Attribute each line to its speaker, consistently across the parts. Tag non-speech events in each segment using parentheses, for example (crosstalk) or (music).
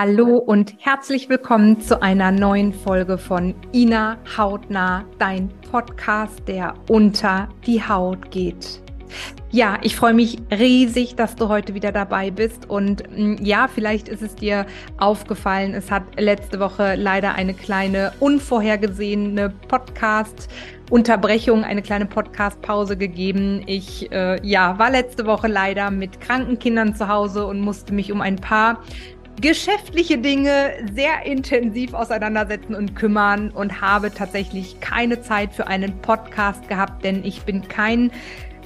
Speaker 1: Hallo und herzlich willkommen zu einer neuen Folge von Ina Hautnah, dein Podcast, der unter die Haut geht. Ja, ich freue mich riesig, dass du heute wieder dabei bist. Und mm, ja, vielleicht ist es dir aufgefallen, es hat letzte Woche leider eine kleine unvorhergesehene Podcast- Unterbrechung, eine kleine Podcast-Pause gegeben. Ich äh, ja, war letzte Woche leider mit kranken Kindern zu Hause und musste mich um ein paar geschäftliche Dinge sehr intensiv auseinandersetzen und kümmern und habe tatsächlich keine Zeit für einen Podcast gehabt, denn ich bin kein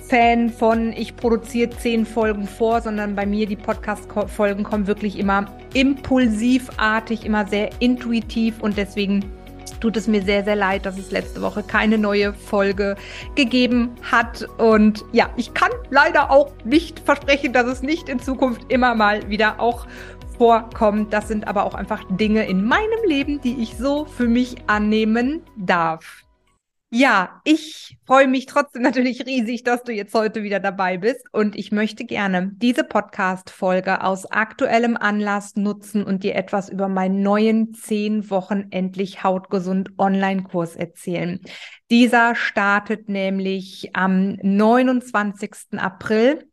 Speaker 1: Fan von, ich produziere zehn Folgen vor, sondern bei mir die Podcast-Folgen kommen wirklich immer impulsivartig, immer sehr intuitiv und deswegen tut es mir sehr, sehr leid, dass es letzte Woche keine neue Folge gegeben hat. Und ja, ich kann leider auch nicht versprechen, dass es nicht in Zukunft immer mal wieder auch vorkommt. Das sind aber auch einfach Dinge in meinem Leben, die ich so für mich annehmen darf. Ja, ich freue mich trotzdem (laughs) natürlich riesig, dass du jetzt heute wieder dabei bist und ich möchte gerne diese Podcast-Folge aus aktuellem Anlass nutzen und dir etwas über meinen neuen zehn Wochen endlich hautgesund Online-Kurs erzählen. Dieser startet nämlich am 29. April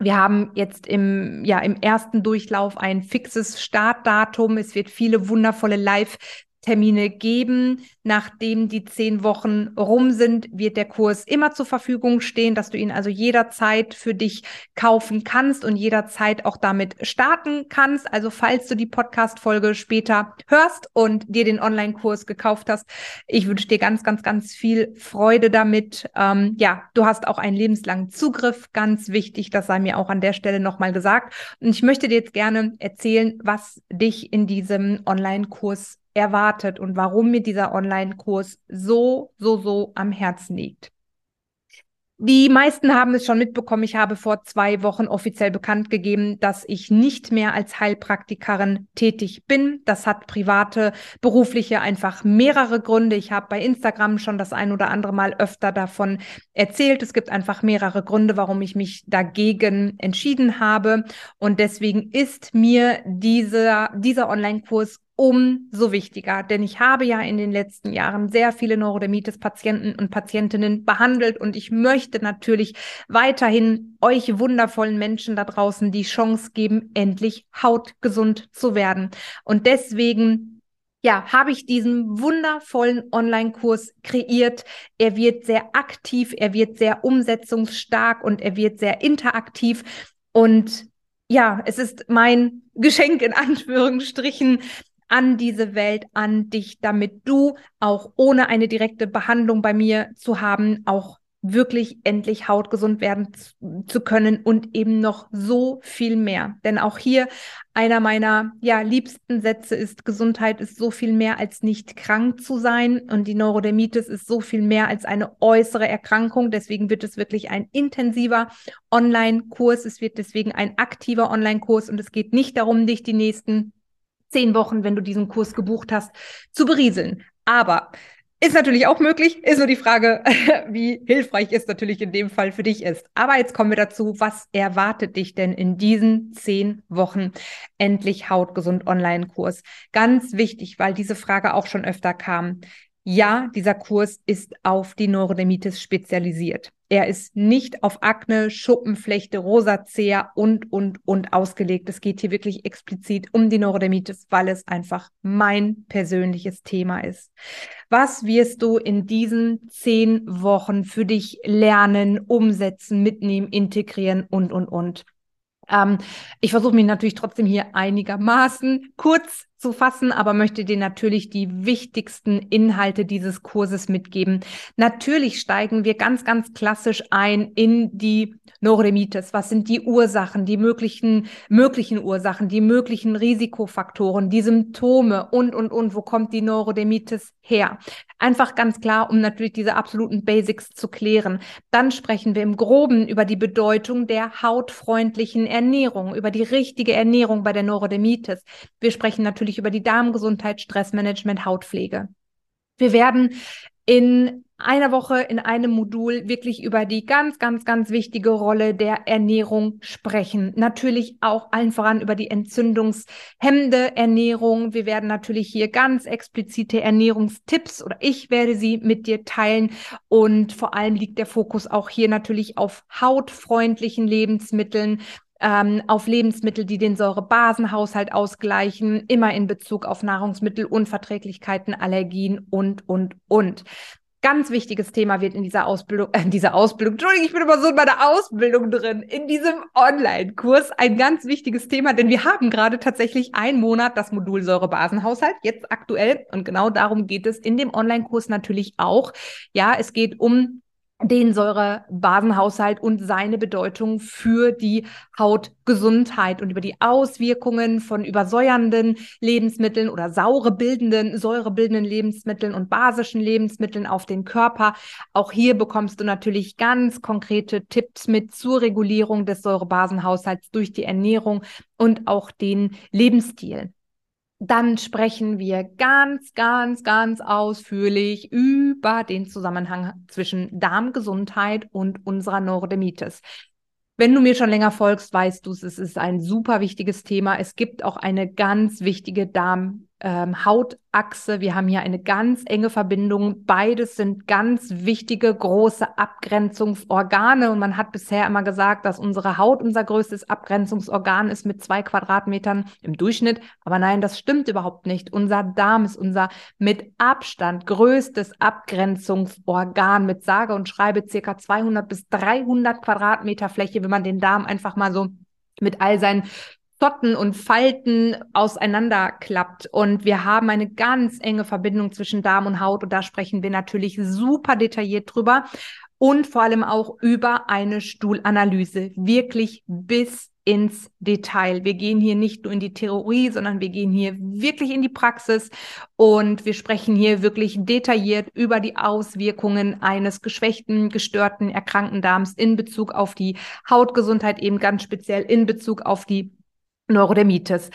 Speaker 1: wir haben jetzt im, ja, im ersten Durchlauf ein fixes Startdatum. Es wird viele wundervolle Live Termine geben. Nachdem die zehn Wochen rum sind, wird der Kurs immer zur Verfügung stehen, dass du ihn also jederzeit für dich kaufen kannst und jederzeit auch damit starten kannst. Also falls du die Podcast-Folge später hörst und dir den Online-Kurs gekauft hast, ich wünsche dir ganz, ganz, ganz viel Freude damit. Ähm, ja, du hast auch einen lebenslangen Zugriff. Ganz wichtig, das sei mir auch an der Stelle nochmal gesagt. Und ich möchte dir jetzt gerne erzählen, was dich in diesem Online-Kurs erwartet und warum mir dieser Online-Kurs so, so, so am Herzen liegt. Die meisten haben es schon mitbekommen. Ich habe vor zwei Wochen offiziell bekannt gegeben, dass ich nicht mehr als Heilpraktikerin tätig bin. Das hat private, berufliche einfach mehrere Gründe. Ich habe bei Instagram schon das ein oder andere Mal öfter davon erzählt. Es gibt einfach mehrere Gründe, warum ich mich dagegen entschieden habe. Und deswegen ist mir dieser, dieser Online-Kurs umso wichtiger, denn ich habe ja in den letzten Jahren sehr viele Neurodermitis-Patienten und Patientinnen behandelt und ich möchte natürlich weiterhin euch wundervollen Menschen da draußen die Chance geben, endlich hautgesund zu werden. Und deswegen ja, habe ich diesen wundervollen Online-Kurs kreiert. Er wird sehr aktiv, er wird sehr umsetzungsstark und er wird sehr interaktiv. Und ja, es ist mein Geschenk in Anführungsstrichen, an diese Welt, an dich, damit du auch ohne eine direkte Behandlung bei mir zu haben, auch wirklich endlich hautgesund werden zu können und eben noch so viel mehr. Denn auch hier einer meiner ja liebsten Sätze ist Gesundheit ist so viel mehr als nicht krank zu sein und die Neurodermitis ist so viel mehr als eine äußere Erkrankung. Deswegen wird es wirklich ein intensiver Online-Kurs. Es wird deswegen ein aktiver Online-Kurs und es geht nicht darum, dich die nächsten zehn Wochen, wenn du diesen Kurs gebucht hast, zu berieseln. Aber ist natürlich auch möglich, ist nur die Frage, (laughs) wie hilfreich es natürlich in dem Fall für dich ist. Aber jetzt kommen wir dazu, was erwartet dich denn in diesen zehn Wochen endlich hautgesund Online-Kurs? Ganz wichtig, weil diese Frage auch schon öfter kam. Ja, dieser Kurs ist auf die Neurodermitis spezialisiert. Er ist nicht auf Akne, Schuppenflechte, Rosacea und, und, und ausgelegt. Es geht hier wirklich explizit um die Neurodermitis, weil es einfach mein persönliches Thema ist. Was wirst du in diesen zehn Wochen für dich lernen, umsetzen, mitnehmen, integrieren und, und, und? Ähm, ich versuche mich natürlich trotzdem hier einigermaßen kurz zu fassen, aber möchte dir natürlich die wichtigsten Inhalte dieses Kurses mitgeben. Natürlich steigen wir ganz, ganz klassisch ein in die Neurodermitis. Was sind die Ursachen, die möglichen, möglichen Ursachen, die möglichen Risikofaktoren, die Symptome und, und, und, wo kommt die Neurodermitis her? Einfach ganz klar, um natürlich diese absoluten Basics zu klären. Dann sprechen wir im Groben über die Bedeutung der hautfreundlichen Ernährung, über die richtige Ernährung bei der Neurodermitis. Wir sprechen natürlich über die Darmgesundheit, Stressmanagement, Hautpflege. Wir werden in einer Woche in einem Modul wirklich über die ganz, ganz, ganz wichtige Rolle der Ernährung sprechen. Natürlich auch allen voran über die entzündungshemmende Ernährung. Wir werden natürlich hier ganz explizite Ernährungstipps oder ich werde sie mit dir teilen. Und vor allem liegt der Fokus auch hier natürlich auf hautfreundlichen Lebensmitteln, ähm, auf Lebensmittel, die den Säurebasenhaushalt ausgleichen, immer in Bezug auf Nahrungsmittelunverträglichkeiten, Allergien und, und, und. Ganz wichtiges Thema wird in dieser Ausbildung, äh, in dieser Ausbildung, Entschuldigung, ich bin immer so in meiner Ausbildung drin, in diesem Online-Kurs ein ganz wichtiges Thema, denn wir haben gerade tatsächlich einen Monat das Modul Säurebasenhaushalt, jetzt aktuell, und genau darum geht es in dem Online-Kurs natürlich auch. Ja, es geht um den Säurebasenhaushalt und seine Bedeutung für die Hautgesundheit und über die Auswirkungen von übersäuernden Lebensmitteln oder saure bildenden, säurebildenden Lebensmitteln und basischen Lebensmitteln auf den Körper. Auch hier bekommst du natürlich ganz konkrete Tipps mit zur Regulierung des Säurebasenhaushalts durch die Ernährung und auch den Lebensstil. Dann sprechen wir ganz, ganz, ganz ausführlich über den Zusammenhang zwischen Darmgesundheit und unserer Neurodermitis. Wenn du mir schon länger folgst, weißt du, es ist ein super wichtiges Thema. Es gibt auch eine ganz wichtige Darm ähm, Hautachse. Wir haben hier eine ganz enge Verbindung. Beides sind ganz wichtige, große Abgrenzungsorgane. Und man hat bisher immer gesagt, dass unsere Haut unser größtes Abgrenzungsorgan ist mit zwei Quadratmetern im Durchschnitt. Aber nein, das stimmt überhaupt nicht. Unser Darm ist unser mit Abstand größtes Abgrenzungsorgan mit sage und schreibe circa 200 bis 300 Quadratmeter Fläche, wenn man den Darm einfach mal so mit all seinen Zotten und Falten auseinanderklappt. Und wir haben eine ganz enge Verbindung zwischen Darm und Haut. Und da sprechen wir natürlich super detailliert drüber. Und vor allem auch über eine Stuhlanalyse. Wirklich bis ins Detail. Wir gehen hier nicht nur in die Theorie, sondern wir gehen hier wirklich in die Praxis und wir sprechen hier wirklich detailliert über die Auswirkungen eines geschwächten, gestörten, erkrankten Darms in Bezug auf die Hautgesundheit, eben ganz speziell in Bezug auf die Neurodermitis.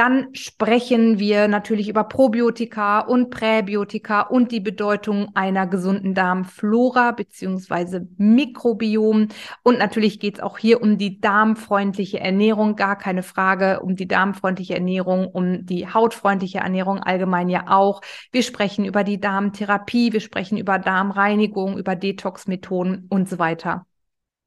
Speaker 1: Dann sprechen wir natürlich über Probiotika und Präbiotika und die Bedeutung einer gesunden Darmflora beziehungsweise Mikrobiom. Und natürlich geht es auch hier um die darmfreundliche Ernährung, gar keine Frage, um die darmfreundliche Ernährung, um die hautfreundliche Ernährung allgemein ja auch. Wir sprechen über die Darmtherapie, wir sprechen über Darmreinigung, über Detox-Methoden und so weiter.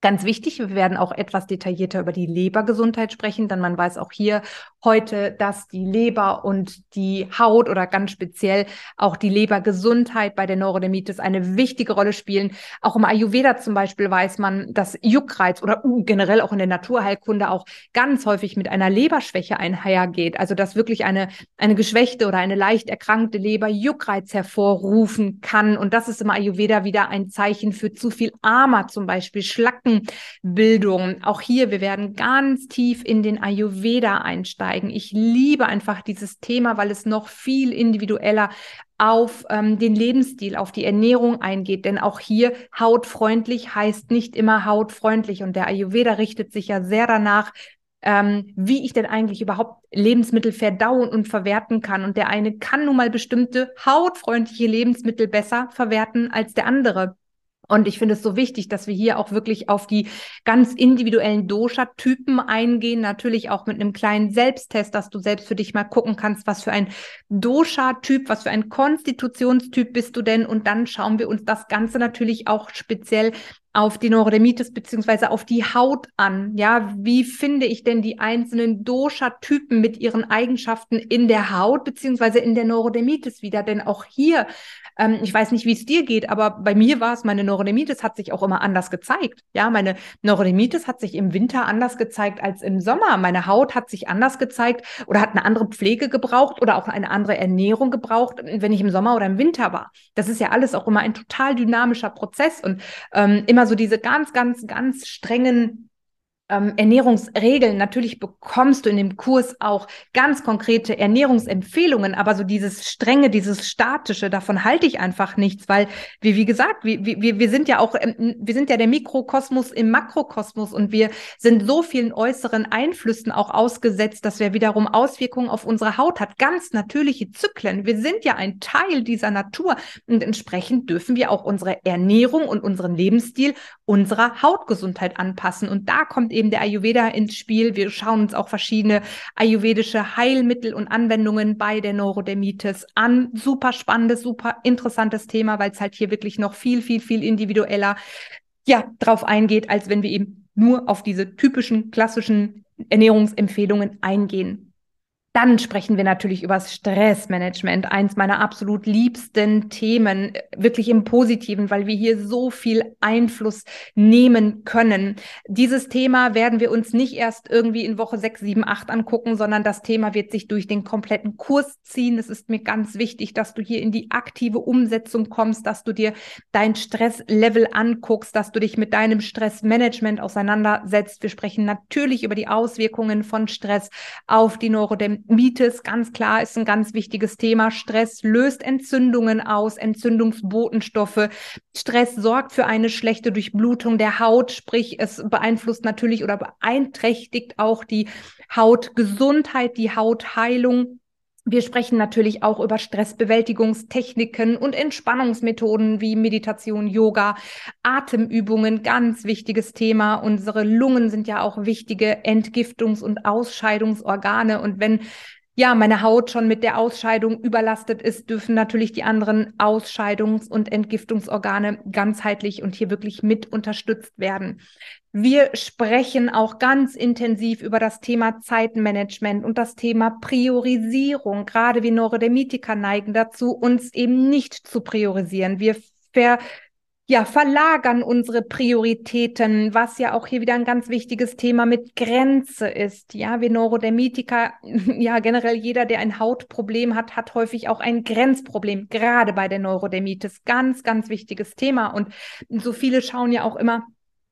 Speaker 1: Ganz wichtig, wir werden auch etwas detaillierter über die Lebergesundheit sprechen, denn man weiß auch hier heute, dass die Leber und die Haut oder ganz speziell auch die Lebergesundheit bei der Neurodermitis eine wichtige Rolle spielen. Auch im Ayurveda zum Beispiel weiß man, dass Juckreiz oder generell auch in der Naturheilkunde auch ganz häufig mit einer Leberschwäche einhergeht. Also dass wirklich eine, eine geschwächte oder eine leicht erkrankte Leber Juckreiz hervorrufen kann. Und das ist im Ayurveda wieder ein Zeichen für zu viel Ama zum Beispiel, Schlacken Bildung. Auch hier, wir werden ganz tief in den Ayurveda einsteigen. Ich liebe einfach dieses Thema, weil es noch viel individueller auf ähm, den Lebensstil, auf die Ernährung eingeht. Denn auch hier hautfreundlich heißt nicht immer hautfreundlich. Und der Ayurveda richtet sich ja sehr danach, ähm, wie ich denn eigentlich überhaupt Lebensmittel verdauen und verwerten kann. Und der eine kann nun mal bestimmte hautfreundliche Lebensmittel besser verwerten als der andere. Und ich finde es so wichtig, dass wir hier auch wirklich auf die ganz individuellen Dosha-Typen eingehen. Natürlich auch mit einem kleinen Selbsttest, dass du selbst für dich mal gucken kannst, was für ein Dosha-Typ, was für ein Konstitutionstyp bist du denn? Und dann schauen wir uns das Ganze natürlich auch speziell auf die Neurodermitis beziehungsweise auf die Haut an. Ja, wie finde ich denn die einzelnen Dosha-Typen mit ihren Eigenschaften in der Haut beziehungsweise in der Neurodermitis wieder? Denn auch hier ähm, ich weiß nicht, wie es dir geht, aber bei mir war es, meine Neurodermitis hat sich auch immer anders gezeigt. Ja, meine Neurodermitis hat sich im Winter anders gezeigt als im Sommer. Meine Haut hat sich anders gezeigt oder hat eine andere Pflege gebraucht oder auch eine andere Ernährung gebraucht, wenn ich im Sommer oder im Winter war. Das ist ja alles auch immer ein total dynamischer Prozess und ähm, immer so diese ganz, ganz, ganz strengen ähm, Ernährungsregeln. Natürlich bekommst du in dem Kurs auch ganz konkrete Ernährungsempfehlungen, aber so dieses strenge, dieses statische, davon halte ich einfach nichts, weil wir, wie gesagt, wir, wir, wir sind ja auch, wir sind ja der Mikrokosmos im Makrokosmos und wir sind so vielen äußeren Einflüssen auch ausgesetzt, dass wir wiederum Auswirkungen auf unsere Haut hat. Ganz natürliche Zyklen. Wir sind ja ein Teil dieser Natur und entsprechend dürfen wir auch unsere Ernährung und unseren Lebensstil unserer Hautgesundheit anpassen. Und da kommt eben der Ayurveda ins Spiel. Wir schauen uns auch verschiedene ayurvedische Heilmittel und Anwendungen bei der Neurodermitis an. Super spannendes, super interessantes Thema, weil es halt hier wirklich noch viel, viel, viel individueller ja, drauf eingeht, als wenn wir eben nur auf diese typischen klassischen Ernährungsempfehlungen eingehen. Dann sprechen wir natürlich über das Stressmanagement, eins meiner absolut liebsten Themen, wirklich im Positiven, weil wir hier so viel Einfluss nehmen können. Dieses Thema werden wir uns nicht erst irgendwie in Woche 6, 7, 8 angucken, sondern das Thema wird sich durch den kompletten Kurs ziehen. Es ist mir ganz wichtig, dass du hier in die aktive Umsetzung kommst, dass du dir dein Stresslevel anguckst, dass du dich mit deinem Stressmanagement auseinandersetzt. Wir sprechen natürlich über die Auswirkungen von Stress auf die Neurodermitis Mites, ganz klar, ist ein ganz wichtiges Thema. Stress löst Entzündungen aus, Entzündungsbotenstoffe. Stress sorgt für eine schlechte Durchblutung der Haut, sprich, es beeinflusst natürlich oder beeinträchtigt auch die Hautgesundheit, die Hautheilung. Wir sprechen natürlich auch über Stressbewältigungstechniken und Entspannungsmethoden wie Meditation, Yoga, Atemübungen, ganz wichtiges Thema. Unsere Lungen sind ja auch wichtige Entgiftungs- und Ausscheidungsorgane. Und wenn ja, meine Haut schon mit der Ausscheidung überlastet ist, dürfen natürlich die anderen Ausscheidungs- und Entgiftungsorgane ganzheitlich und hier wirklich mit unterstützt werden. Wir sprechen auch ganz intensiv über das Thema Zeitmanagement und das Thema Priorisierung. Gerade wir Neurodermitiker neigen dazu, uns eben nicht zu priorisieren. Wir ver ja, verlagern unsere Prioritäten, was ja auch hier wieder ein ganz wichtiges Thema mit Grenze ist. Ja, wir Neurodermitiker, (laughs) ja, generell jeder, der ein Hautproblem hat, hat häufig auch ein Grenzproblem, gerade bei der Neurodermitis. Ganz, ganz wichtiges Thema. Und so viele schauen ja auch immer,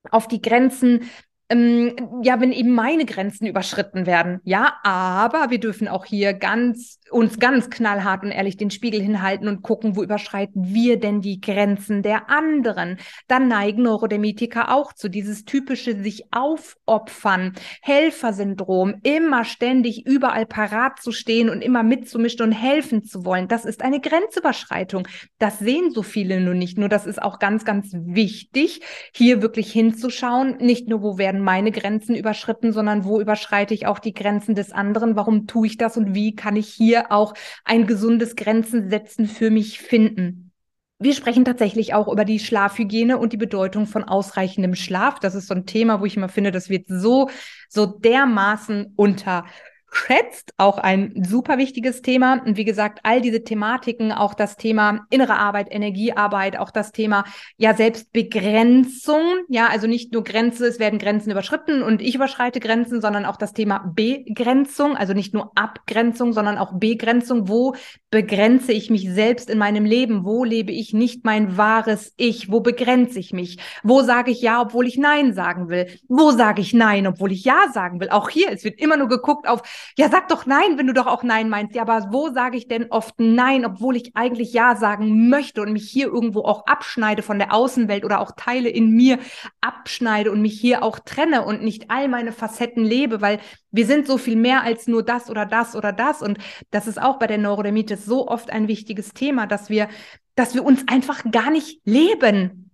Speaker 1: auf die Grenzen ähm, ja, wenn eben meine Grenzen überschritten werden. Ja, aber wir dürfen auch hier ganz, uns ganz knallhart und ehrlich den Spiegel hinhalten und gucken, wo überschreiten wir denn die Grenzen der anderen. Dann neigen Neurodermitiker auch zu dieses typische sich aufopfern, Helfersyndrom, immer ständig überall parat zu stehen und immer mitzumischen und helfen zu wollen. Das ist eine Grenzüberschreitung. Das sehen so viele nur nicht. Nur das ist auch ganz, ganz wichtig, hier wirklich hinzuschauen. Nicht nur, wo meine Grenzen überschritten, sondern wo überschreite ich auch die Grenzen des anderen? Warum tue ich das und wie kann ich hier auch ein gesundes Grenzen setzen für mich finden? Wir sprechen tatsächlich auch über die Schlafhygiene und die Bedeutung von ausreichendem Schlaf. Das ist so ein Thema, wo ich immer finde, das wird so, so dermaßen unter schätzt, auch ein super wichtiges Thema. Und wie gesagt, all diese Thematiken, auch das Thema innere Arbeit, Energiearbeit, auch das Thema ja Selbstbegrenzung, ja, also nicht nur Grenze, es werden Grenzen überschritten und ich überschreite Grenzen, sondern auch das Thema Begrenzung, also nicht nur Abgrenzung, sondern auch Begrenzung. Wo begrenze ich mich selbst in meinem Leben? Wo lebe ich nicht mein wahres Ich? Wo begrenze ich mich? Wo sage ich ja, obwohl ich Nein sagen will? Wo sage ich Nein, obwohl ich Ja sagen will? Auch hier, es wird immer nur geguckt auf ja, sag doch nein, wenn du doch auch nein meinst. Ja, aber wo sage ich denn oft nein, obwohl ich eigentlich ja sagen möchte und mich hier irgendwo auch abschneide von der Außenwelt oder auch Teile in mir abschneide und mich hier auch trenne und nicht all meine Facetten lebe, weil wir sind so viel mehr als nur das oder das oder das. Und das ist auch bei der Neurodermitis so oft ein wichtiges Thema, dass wir, dass wir uns einfach gar nicht leben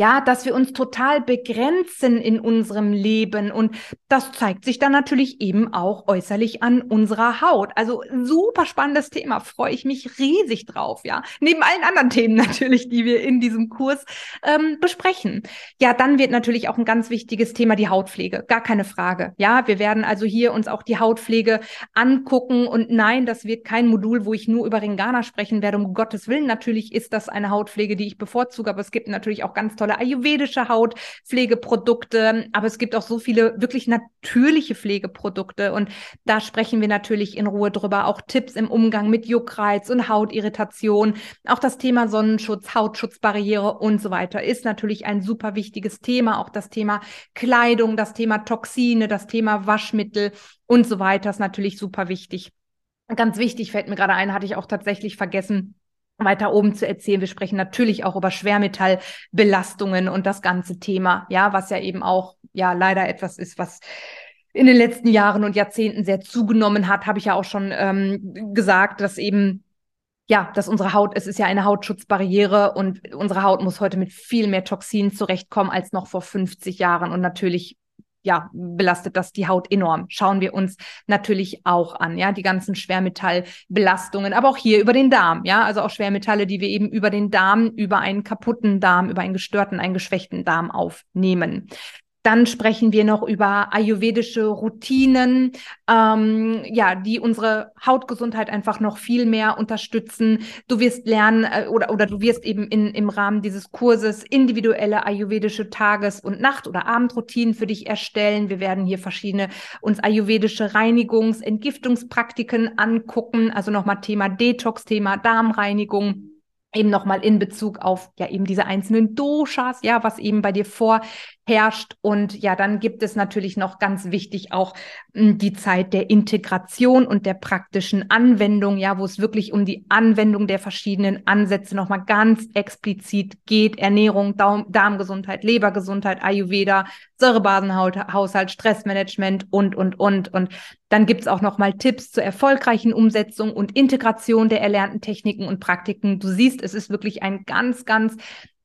Speaker 1: ja, dass wir uns total begrenzen in unserem Leben und das zeigt sich dann natürlich eben auch äußerlich an unserer Haut. Also super spannendes Thema, freue ich mich riesig drauf, ja. Neben allen anderen Themen (laughs) natürlich, die wir in diesem Kurs ähm, besprechen. Ja, dann wird natürlich auch ein ganz wichtiges Thema die Hautpflege, gar keine Frage. Ja, wir werden also hier uns auch die Hautpflege angucken und nein, das wird kein Modul, wo ich nur über Ringana sprechen werde. Um Gottes Willen, natürlich ist das eine Hautpflege, die ich bevorzuge, aber es gibt natürlich auch ganz tolle tolle ayurvedische Hautpflegeprodukte, aber es gibt auch so viele wirklich natürliche Pflegeprodukte und da sprechen wir natürlich in Ruhe drüber. Auch Tipps im Umgang mit Juckreiz und Hautirritation. Auch das Thema Sonnenschutz, Hautschutzbarriere und so weiter ist natürlich ein super wichtiges Thema. Auch das Thema Kleidung, das Thema Toxine, das Thema Waschmittel und so weiter ist natürlich super wichtig. Ganz wichtig fällt mir gerade ein, hatte ich auch tatsächlich vergessen, weiter oben zu erzählen. Wir sprechen natürlich auch über Schwermetallbelastungen und das ganze Thema, ja, was ja eben auch ja leider etwas ist, was in den letzten Jahren und Jahrzehnten sehr zugenommen hat, habe ich ja auch schon ähm, gesagt, dass eben ja, dass unsere Haut, es ist ja eine Hautschutzbarriere und unsere Haut muss heute mit viel mehr Toxinen zurechtkommen als noch vor 50 Jahren und natürlich ja, belastet das die Haut enorm. Schauen wir uns natürlich auch an, ja, die ganzen Schwermetallbelastungen, aber auch hier über den Darm, ja, also auch Schwermetalle, die wir eben über den Darm, über einen kaputten Darm, über einen gestörten, einen geschwächten Darm aufnehmen. Dann sprechen wir noch über ayurvedische Routinen, ähm, ja, die unsere Hautgesundheit einfach noch viel mehr unterstützen. Du wirst lernen äh, oder, oder du wirst eben in, im Rahmen dieses Kurses individuelle ayurvedische Tages- und Nacht- oder Abendroutinen für dich erstellen. Wir werden hier verschiedene uns ayurvedische Reinigungs-, Entgiftungspraktiken angucken. Also nochmal Thema Detox, Thema Darmreinigung eben nochmal in Bezug auf ja eben diese einzelnen Doshas, ja, was eben bei dir vorherrscht. Und ja, dann gibt es natürlich noch ganz wichtig auch hm, die Zeit der Integration und der praktischen Anwendung, ja, wo es wirklich um die Anwendung der verschiedenen Ansätze nochmal ganz explizit geht. Ernährung, Darmgesundheit, Lebergesundheit, Ayurveda, Säurebasenhaushalt, Stressmanagement und, und, und. Und dann gibt es auch nochmal Tipps zur erfolgreichen Umsetzung und Integration der erlernten Techniken und Praktiken. Du siehst, es ist wirklich ein ganz, ganz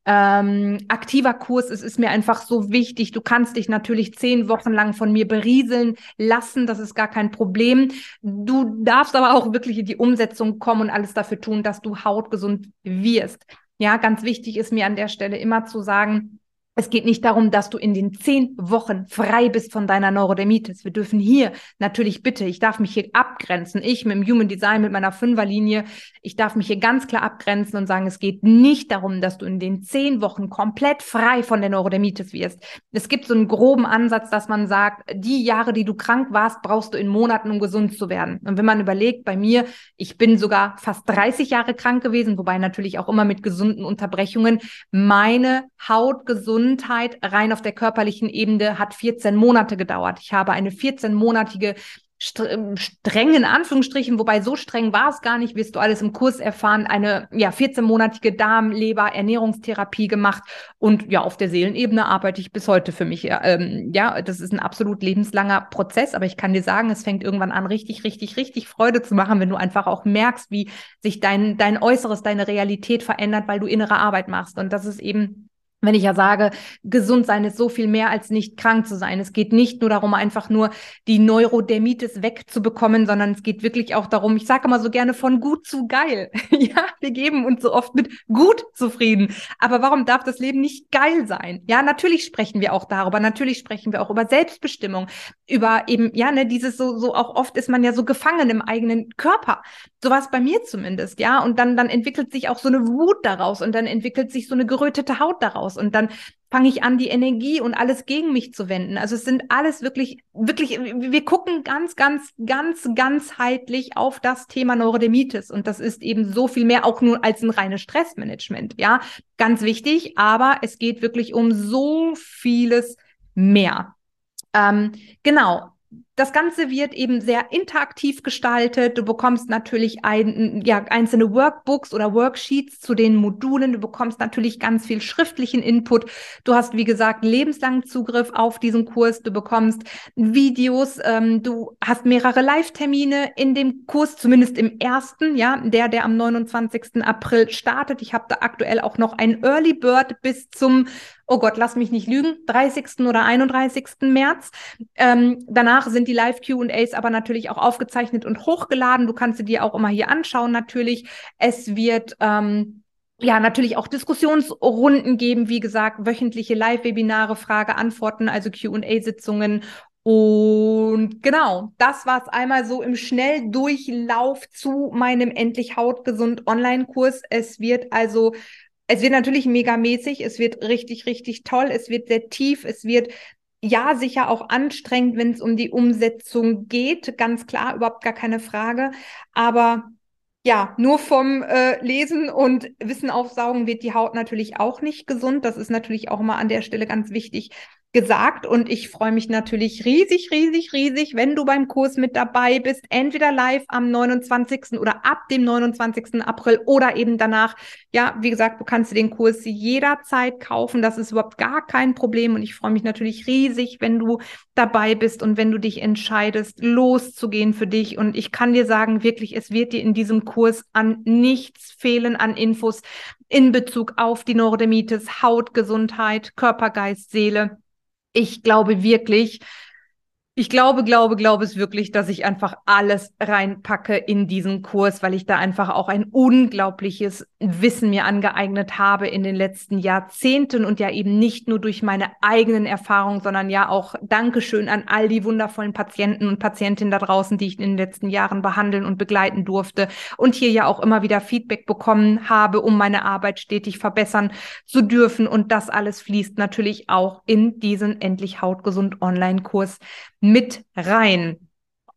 Speaker 1: ähm, aktiver Kurs. Es ist mir einfach so wichtig. Du kannst dich natürlich zehn Wochen lang von mir berieseln lassen. Das ist gar kein Problem. Du darfst aber auch wirklich in die Umsetzung kommen und alles dafür tun, dass du hautgesund wirst. Ja, ganz wichtig ist mir an der Stelle immer zu sagen, es geht nicht darum, dass du in den zehn Wochen frei bist von deiner Neurodermitis. Wir dürfen hier natürlich bitte, ich darf mich hier abgrenzen. Ich mit dem Human Design, mit meiner Fünferlinie, ich darf mich hier ganz klar abgrenzen und sagen, es geht nicht darum, dass du in den zehn Wochen komplett frei von der Neurodermitis wirst. Es gibt so einen groben Ansatz, dass man sagt, die Jahre, die du krank warst, brauchst du in Monaten, um gesund zu werden. Und wenn man überlegt, bei mir, ich bin sogar fast 30 Jahre krank gewesen, wobei natürlich auch immer mit gesunden Unterbrechungen, meine Haut gesund Gesundheit rein auf der körperlichen Ebene hat 14 Monate gedauert. Ich habe eine 14-monatige ähm, streng in Anführungsstrichen, wobei so streng war es gar nicht, wirst du alles im Kurs erfahren, eine ja 14-monatige Darm-, Leber-, Ernährungstherapie gemacht und ja, auf der Seelenebene arbeite ich bis heute für mich. Ähm, ja, das ist ein absolut lebenslanger Prozess, aber ich kann dir sagen, es fängt irgendwann an, richtig, richtig, richtig Freude zu machen, wenn du einfach auch merkst, wie sich dein, dein Äußeres, deine Realität verändert, weil du innere Arbeit machst. Und das ist eben wenn ich ja sage, gesund sein ist so viel mehr als nicht krank zu sein. Es geht nicht nur darum, einfach nur die Neurodermitis wegzubekommen, sondern es geht wirklich auch darum, ich sage immer so gerne von gut zu geil. (laughs) ja, wir geben uns so oft mit gut zufrieden. Aber warum darf das Leben nicht geil sein? Ja, natürlich sprechen wir auch darüber. Natürlich sprechen wir auch über Selbstbestimmung, über eben, ja, ne, dieses so, so auch oft ist man ja so gefangen im eigenen Körper. So war es bei mir zumindest, ja. Und dann, dann entwickelt sich auch so eine Wut daraus und dann entwickelt sich so eine gerötete Haut daraus und dann fange ich an, die Energie und alles gegen mich zu wenden. Also es sind alles wirklich, wirklich, wir gucken ganz, ganz, ganz, ganzheitlich auf das Thema Neurodermitis. Und das ist eben so viel mehr auch nur als ein reines Stressmanagement. Ja, ganz wichtig, aber es geht wirklich um so vieles mehr. Ähm, genau das Ganze wird eben sehr interaktiv gestaltet. Du bekommst natürlich ein, ja, einzelne Workbooks oder Worksheets zu den Modulen. Du bekommst natürlich ganz viel schriftlichen Input. Du hast, wie gesagt, lebenslangen Zugriff auf diesen Kurs. Du bekommst Videos. Ähm, du hast mehrere Live-Termine in dem Kurs, zumindest im ersten, ja, der, der am 29. April startet. Ich habe da aktuell auch noch ein Early Bird bis zum oh Gott, lass mich nicht lügen, 30. oder 31. März. Ähm, danach sind die Live-QAs aber natürlich auch aufgezeichnet und hochgeladen. Du kannst sie dir auch immer hier anschauen, natürlich. Es wird ähm, ja, natürlich auch Diskussionsrunden geben, wie gesagt, wöchentliche Live-Webinare, Frage, Antworten, also QA-Sitzungen. Und genau, das war es einmal so im Schnelldurchlauf zu meinem Endlich Hautgesund Online-Kurs. Es wird also es wird natürlich megamäßig, es wird richtig, richtig toll, es wird sehr tief, es wird ja sicher auch anstrengend, wenn es um die Umsetzung geht, ganz klar, überhaupt gar keine Frage. Aber ja, nur vom äh, Lesen und Wissen aufsaugen wird die Haut natürlich auch nicht gesund. Das ist natürlich auch mal an der Stelle ganz wichtig, gesagt und ich freue mich natürlich riesig, riesig, riesig, wenn du beim Kurs mit dabei bist, entweder live am 29. oder ab dem 29. April oder eben danach. Ja, wie gesagt, du kannst den Kurs jederzeit kaufen, das ist überhaupt gar kein Problem und ich freue mich natürlich riesig, wenn du dabei bist und wenn du dich entscheidest, loszugehen für dich und ich kann dir sagen, wirklich, es wird dir in diesem Kurs an nichts fehlen an Infos in Bezug auf die Neurodermitis, Hautgesundheit, Körper, Geist, Seele ich glaube wirklich, ich glaube, glaube, glaube es wirklich, dass ich einfach alles reinpacke in diesen Kurs, weil ich da einfach auch ein unglaubliches Wissen mir angeeignet habe in den letzten Jahrzehnten und ja eben nicht nur durch meine eigenen Erfahrungen, sondern ja auch Dankeschön an all die wundervollen Patienten und Patientinnen da draußen, die ich in den letzten Jahren behandeln und begleiten durfte und hier ja auch immer wieder Feedback bekommen habe, um meine Arbeit stetig verbessern zu dürfen. Und das alles fließt natürlich auch in diesen endlich hautgesund Online-Kurs mit rein.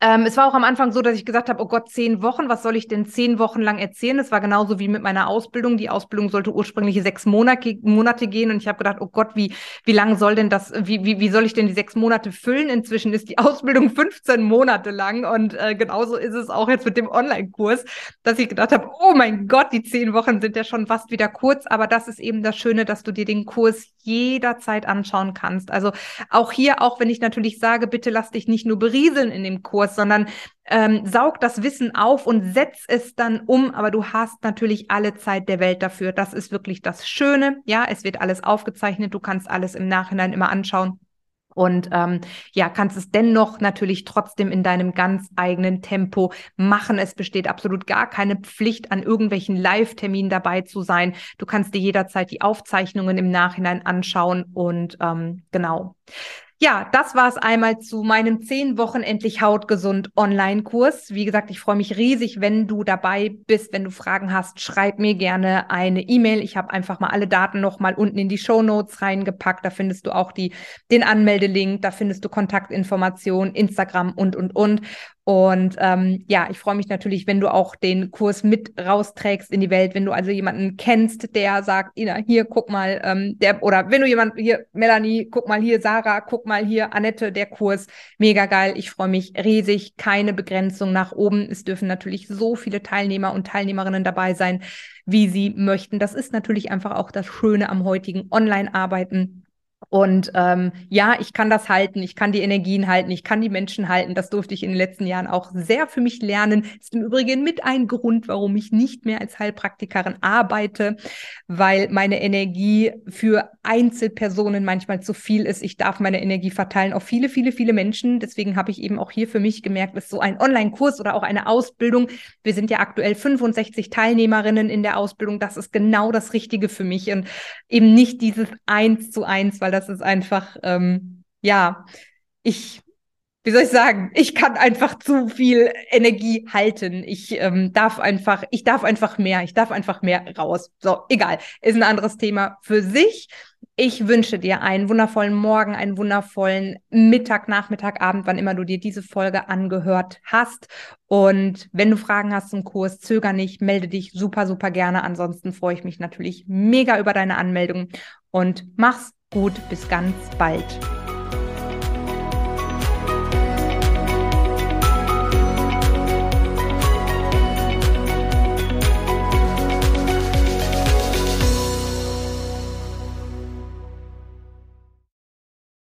Speaker 1: Ähm, es war auch am Anfang so, dass ich gesagt habe, oh Gott, zehn Wochen, was soll ich denn zehn Wochen lang erzählen? Es war genauso wie mit meiner Ausbildung. Die Ausbildung sollte ursprünglich sechs Monate, Monate gehen und ich habe gedacht, oh Gott, wie, wie lang soll denn das, wie, wie, wie soll ich denn die sechs Monate füllen? Inzwischen ist die Ausbildung (laughs) 15 Monate lang und äh, genauso ist es auch jetzt mit dem Online-Kurs, dass ich gedacht habe, oh mein Gott, die zehn Wochen sind ja schon fast wieder kurz, aber das ist eben das Schöne, dass du dir den Kurs jederzeit anschauen kannst. Also auch hier, auch wenn ich natürlich sage, bitte lass dich nicht nur berieseln in dem Kurs, Kurs, sondern ähm, saug das Wissen auf und setz es dann um, aber du hast natürlich alle Zeit der Welt dafür. Das ist wirklich das Schöne. Ja, es wird alles aufgezeichnet, du kannst alles im Nachhinein immer anschauen. Und ähm, ja, kannst es dennoch natürlich trotzdem in deinem ganz eigenen Tempo machen. Es besteht absolut gar keine Pflicht, an irgendwelchen Live-Terminen dabei zu sein. Du kannst dir jederzeit die Aufzeichnungen im Nachhinein anschauen und ähm, genau. Ja, das war es einmal zu meinem zehn Wochen endlich hautgesund Online-Kurs. Wie gesagt, ich freue mich riesig, wenn du dabei bist. Wenn du Fragen hast, schreib mir gerne eine E-Mail. Ich habe einfach mal alle Daten noch mal unten in die Show Notes reingepackt. Da findest du auch die, den Anmeldelink, da findest du Kontaktinformationen, Instagram und, und, und. Und ähm, ja, ich freue mich natürlich, wenn du auch den Kurs mit rausträgst in die Welt, wenn du also jemanden kennst, der sagt, Ina, hier, guck mal, ähm, der, oder wenn du jemanden, hier, Melanie, guck mal hier, Sarah, guck mal hier, Annette, der Kurs, mega geil. Ich freue mich riesig, keine Begrenzung nach oben. Es dürfen natürlich so viele Teilnehmer und Teilnehmerinnen dabei sein, wie sie möchten. Das ist natürlich einfach auch das Schöne am heutigen Online-Arbeiten und ähm, ja, ich kann das halten, ich kann die Energien halten, ich kann die Menschen halten. Das durfte ich in den letzten Jahren auch sehr für mich lernen. Ist im Übrigen mit ein Grund, warum ich nicht mehr als Heilpraktikerin arbeite, weil meine Energie für Einzelpersonen manchmal zu viel ist. Ich darf meine Energie verteilen auf viele, viele, viele Menschen. Deswegen habe ich eben auch hier für mich gemerkt, dass so ein Online-Kurs oder auch eine Ausbildung, wir sind ja aktuell 65 Teilnehmerinnen in der Ausbildung, das ist genau das Richtige für mich und eben nicht dieses Eins zu eins, weil das ist einfach, ähm, ja, ich, wie soll ich sagen, ich kann einfach zu viel Energie halten. Ich ähm, darf einfach, ich darf einfach mehr, ich darf einfach mehr raus. So, egal, ist ein anderes Thema für sich. Ich wünsche dir einen wundervollen Morgen, einen wundervollen Mittag, Nachmittag, Abend, wann immer du dir diese Folge angehört hast. Und wenn du Fragen hast zum Kurs, zöger nicht, melde dich super, super gerne. Ansonsten freue ich mich natürlich mega über deine Anmeldung und mach's gut. Bis ganz bald.